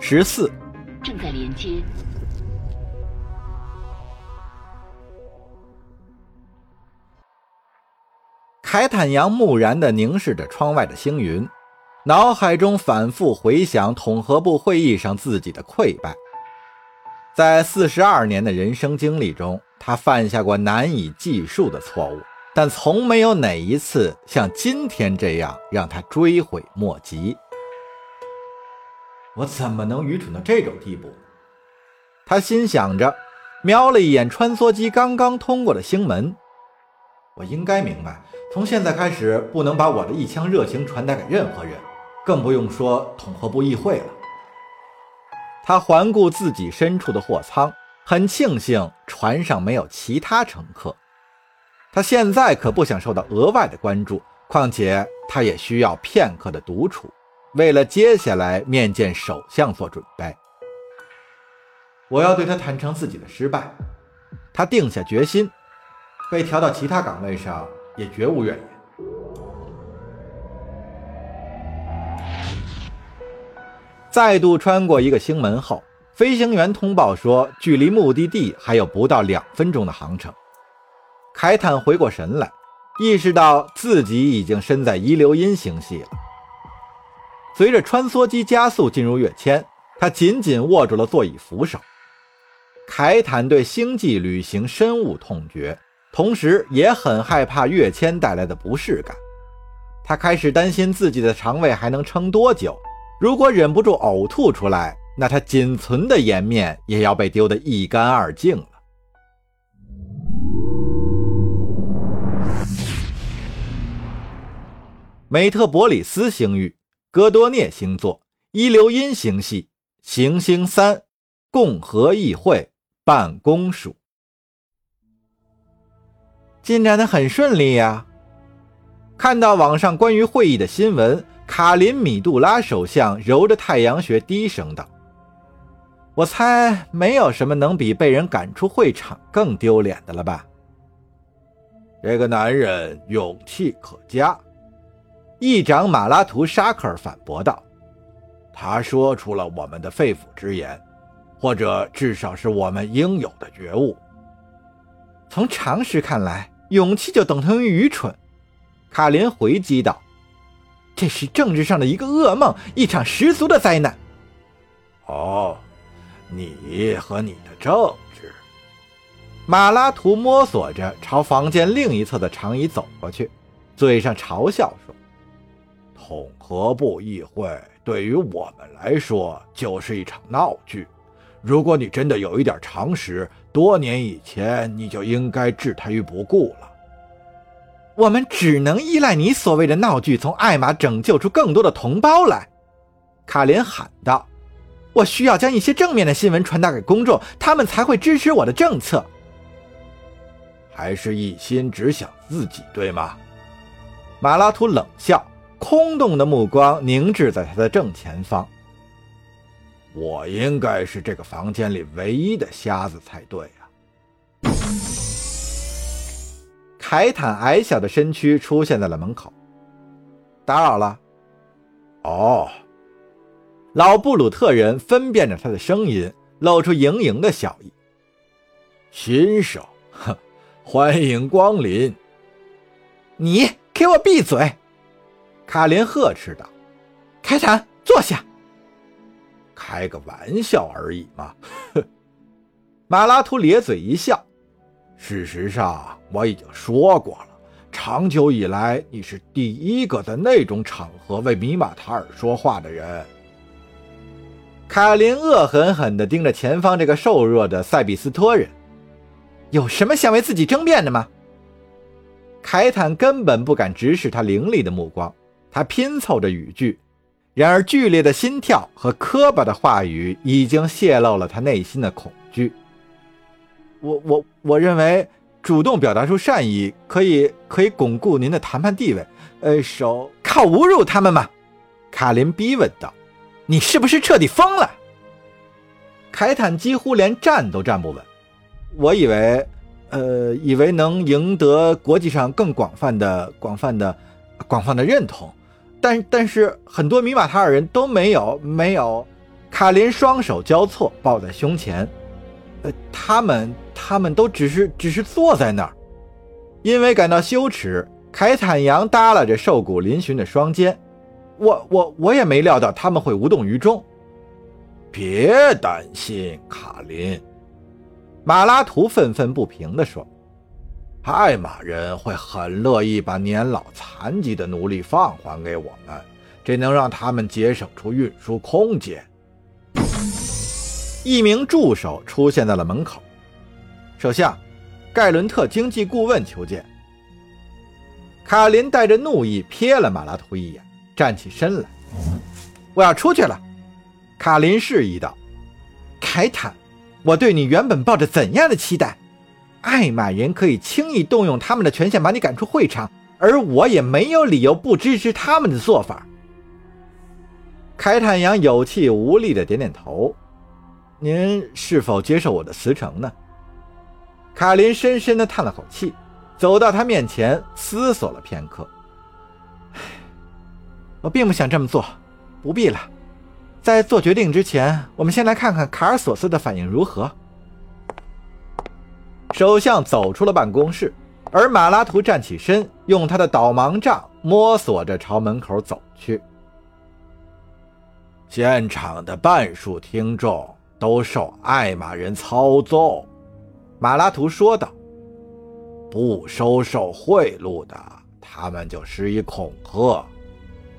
十四，正在连接。凯坦阳木然地凝视着窗外的星云，脑海中反复回想统合部会议上自己的溃败。在四十二年的人生经历中，他犯下过难以计数的错误，但从没有哪一次像今天这样让他追悔莫及。我怎么能愚蠢到这种地步？他心想着，瞄了一眼穿梭机刚刚通过的星门。我应该明白，从现在开始不能把我的一腔热情传达给任何人，更不用说统合部议会了。他环顾自己身处的货舱，很庆幸船上没有其他乘客。他现在可不想受到额外的关注，况且他也需要片刻的独处，为了接下来面见首相做准备。我要对他坦诚自己的失败。他定下决心。被调到其他岗位上也绝无怨言。再度穿过一个星门后，飞行员通报说，距离目的地还有不到两分钟的航程。凯坦回过神来，意识到自己已经身在伊留因星系了。随着穿梭机加速进入跃迁，他紧紧握住了座椅扶手。凯坦对星际旅行深恶痛绝。同时也很害怕跃迁带来的不适感，他开始担心自己的肠胃还能撑多久。如果忍不住呕吐出来，那他仅存的颜面也要被丢得一干二净了。美特伯里斯星域，戈多涅星座，伊留因星系，行星三，共和议会办公署。进展的很顺利呀！看到网上关于会议的新闻，卡林米杜拉首相揉着太阳穴，低声道：“我猜没有什么能比被人赶出会场更丢脸的了吧？”这个男人勇气可嘉，议长马拉图沙克尔反驳道：“他说出了我们的肺腑之言，或者至少是我们应有的觉悟。从常识看来。”勇气就等同于愚蠢，卡林回击道：“这是政治上的一个噩梦，一场十足的灾难。”哦，你和你的政治。马拉图摸索着朝房间另一侧的长椅走过去，嘴上嘲笑说：“统合部议会对于我们来说就是一场闹剧。如果你真的有一点常识。”多年以前，你就应该置他于不顾了。我们只能依赖你所谓的闹剧，从艾玛拯救出更多的同胞来。”卡林喊道，“我需要将一些正面的新闻传达给公众，他们才会支持我的政策。”还是一心只想自己，对吗？马拉图冷笑，空洞的目光凝滞在他的正前方。我应该是这个房间里唯一的瞎子才对呀！凯坦矮小的身躯出现在了门口。打扰了。哦，老布鲁特人分辨着他的声音，露出盈盈的笑意。新手，哼，欢迎光临。你给我闭嘴！卡林呵斥道。凯坦，坐下。开个玩笑而已嘛，马拉图咧嘴一笑。事实上，我已经说过了，长久以来，你是第一个在那种场合为米马塔尔说话的人。卡林恶狠狠地盯着前方这个瘦弱的塞比斯托人，有什么想为自己争辩的吗？凯坦根本不敢直视他凌厉的目光，他拼凑着语句。然而，剧烈的心跳和磕巴的话语已经泄露了他内心的恐惧。我我我认为，主动表达出善意可以可以巩固您的谈判地位。呃，手靠侮辱他们吗？卡林逼问道。你是不是彻底疯了？凯坦几乎连站都站不稳。我以为，呃，以为能赢得国际上更广泛的、广泛的、广泛的认同。但但是很多米马塔尔人都没有没有，卡林双手交错抱在胸前。呃，他们，他们都只是，只是坐在那儿。因为感到羞耻，凯坦扬耷拉着瘦骨嶙峋的双肩。我，我，我也没料到他们会无动于衷。别担心，卡林。马拉图愤愤不平地说：“艾玛人会很乐意把年老残疾的奴隶放还给我们，这能让他们节省出运输空间。”一名助手出现在了门口。首相，盖伦特经济顾问求见。卡林带着怒意瞥了马拉图一眼，站起身来：“我要出去了。”卡林示意道：“凯坦，我对你原本抱着怎样的期待？艾玛人可以轻易动用他们的权限把你赶出会场，而我也没有理由不支持他们的做法。”凯坦扬有气无力的点点头。您是否接受我的辞呈呢？卡林深深的叹了口气，走到他面前，思索了片刻。我并不想这么做，不必了。在做决定之前，我们先来看看卡尔索斯的反应如何。首相走出了办公室，而马拉图站起身，用他的导盲杖摸索着朝门口走去。现场的半数听众。都受艾玛人操纵，马拉图说道：“不收受贿赂的，他们就施以恐吓。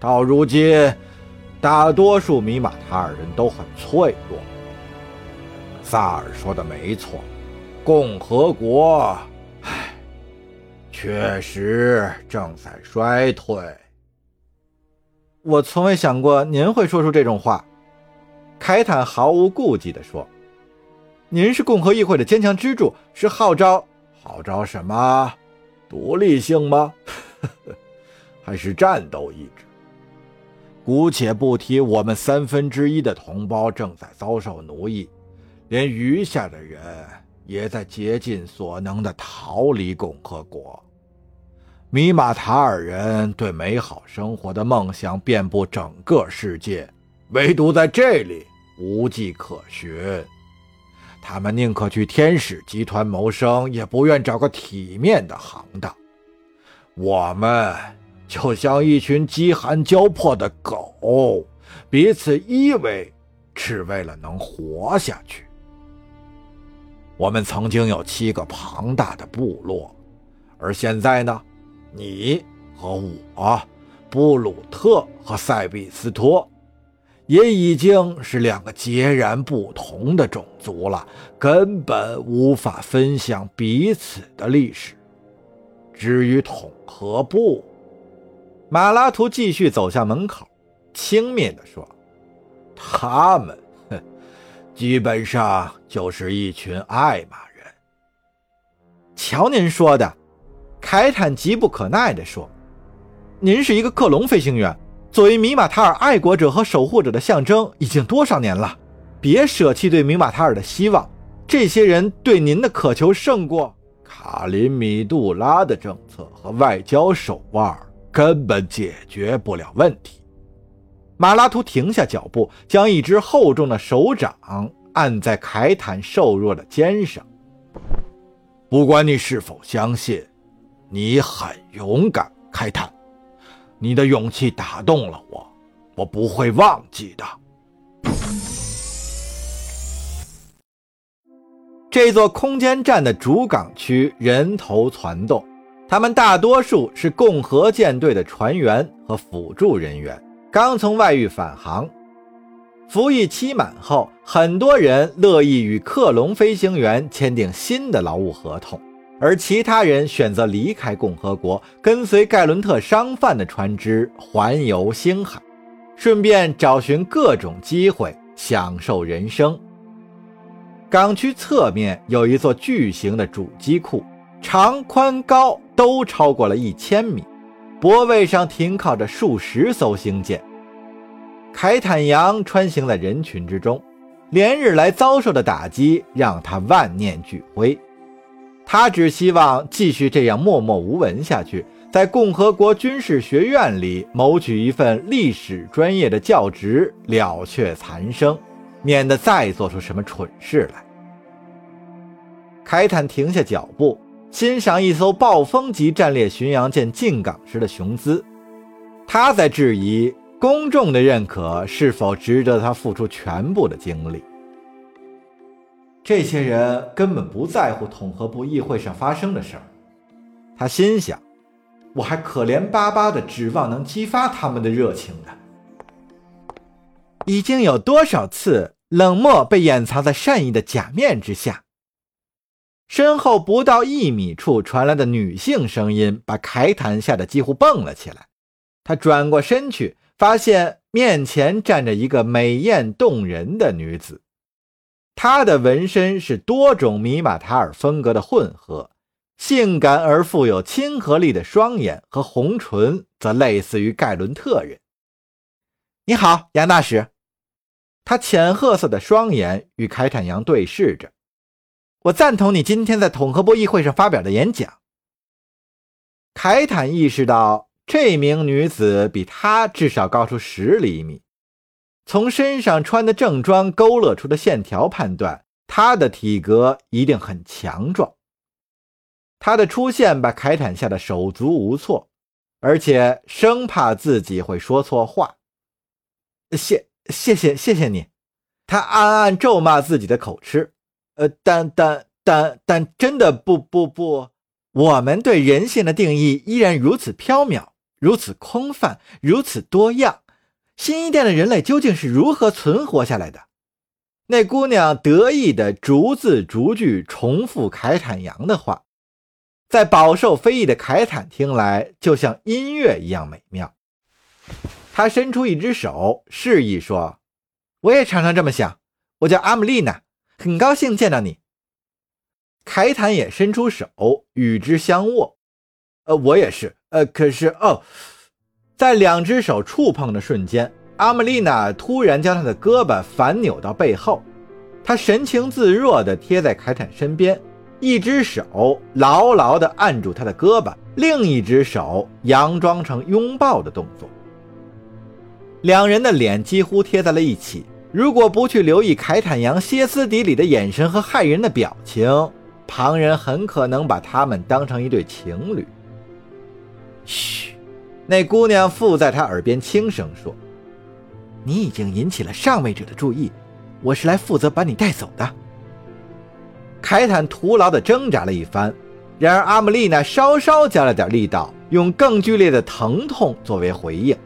到如今，大多数米马塔尔人都很脆弱。萨尔说的没错，共和国，唉，确实正在衰退。我从未想过您会说出这种话。”凯坦毫无顾忌地说：“您是共和议会的坚强支柱，是号召号召什么？独立性吗？还是战斗意志？姑且不提我们三分之一的同胞正在遭受奴役，连余下的人也在竭尽所能地逃离共和国。米马塔尔人对美好生活的梦想遍布整个世界。”唯独在这里无迹可寻，他们宁可去天使集团谋生，也不愿找个体面的行当。我们就像一群饥寒交迫的狗，彼此依偎，只为了能活下去。我们曾经有七个庞大的部落，而现在呢？你和我，布鲁特和塞比斯托。也已经是两个截然不同的种族了，根本无法分享彼此的历史。至于统合部，马拉图继续走向门口，轻蔑地说：“他们，基本上就是一群爱马人。”瞧您说的，凯坦急不可耐地说：“您是一个克隆飞行员。”作为米马塔尔爱国者和守护者的象征，已经多少年了？别舍弃对米马塔尔的希望。这些人对您的渴求胜过卡林米杜拉的政策和外交手腕，根本解决不了问题。马拉图停下脚步，将一只厚重的手掌按在凯坦瘦弱的肩上。不管你是否相信，你很勇敢，凯坦。你的勇气打动了我，我不会忘记的。这座空间站的主港区人头攒动，他们大多数是共和舰队的船员和辅助人员，刚从外域返航，服役期满后，很多人乐意与克隆飞行员签订新的劳务合同。而其他人选择离开共和国，跟随盖伦特商贩的船只环游星海，顺便找寻各种机会享受人生。港区侧面有一座巨型的主机库，长、宽、高都超过了一千米，泊位上停靠着数十艘星舰。凯坦扬穿行在人群之中，连日来遭受的打击让他万念俱灰。他只希望继续这样默默无闻下去，在共和国军事学院里谋取一份历史专业的教职，了却残生。免得再做出什么蠢事来。凯坦停下脚步，欣赏一艘暴风级战列巡洋舰进港时的雄姿。他在质疑公众的认可是否值得他付出全部的精力。这些人根本不在乎统合部议会上发生的事儿，他心想：我还可怜巴巴的指望能激发他们的热情呢。已经有多少次冷漠被掩藏在善意的假面之下？身后不到一米处传来的女性声音把凯坦吓得几乎蹦了起来。他转过身去，发现面前站着一个美艳动人的女子。她的纹身是多种米马塔尔风格的混合，性感而富有亲和力的双眼和红唇则类似于盖伦特人。你好，杨大使。他浅褐色的双眼与凯坦扬对视着。我赞同你今天在统合部议会上发表的演讲。凯坦意识到。这名女子比他至少高出十厘米，从身上穿的正装勾勒出的线条判断，她的体格一定很强壮。她的出现把凯坦吓得手足无措，而且生怕自己会说错话。谢谢谢谢谢你，他暗暗咒骂自己的口吃。呃，但但但但真的不不不，我们对人性的定义依然如此缥缈。如此空泛，如此多样，新一代的人类究竟是如何存活下来的？那姑娘得意地逐字逐句重复凯坦扬的话，在饱受非议的凯坦听来，就像音乐一样美妙。他伸出一只手，示意说：“我也常常这么想。我叫阿姆丽娜，很高兴见到你。”凯坦也伸出手与之相握。呃，我也是。呃，可是哦，在两只手触碰的瞬间，阿玛丽娜突然将他的胳膊反扭到背后，她神情自若地贴在凯坦身边，一只手牢牢地按住他的胳膊，另一只手佯装成拥抱的动作。两人的脸几乎贴在了一起。如果不去留意凯坦扬歇斯底里的眼神和骇人的表情，旁人很可能把他们当成一对情侣。嘘，那姑娘附在他耳边轻声说：“你已经引起了上位者的注意，我是来负责把你带走的。”凯坦徒劳地挣扎了一番，然而阿姆丽娜稍稍加了点力道，用更剧烈的疼痛作为回应。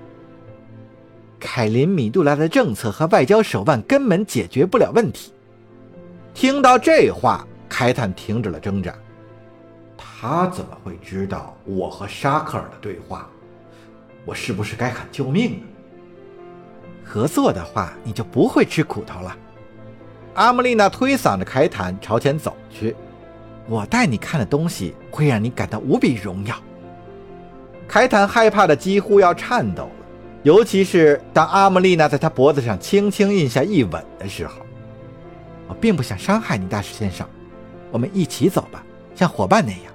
凯林米杜拉的政策和外交手腕根本解决不了问题。听到这话，凯坦停止了挣扎。他怎么会知道我和沙克尔的对话？我是不是该喊救命呢？合作的话，你就不会吃苦头了。阿莫丽娜推搡着凯坦朝前走去。我带你看的东西会让你感到无比荣耀。凯坦害怕的几乎要颤抖，尤其是当阿莫丽娜在他脖子上轻轻印下一吻的时候。我并不想伤害你，大使先生。我们一起走吧，像伙伴那样。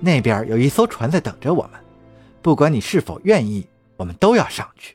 那边有一艘船在等着我们，不管你是否愿意，我们都要上去。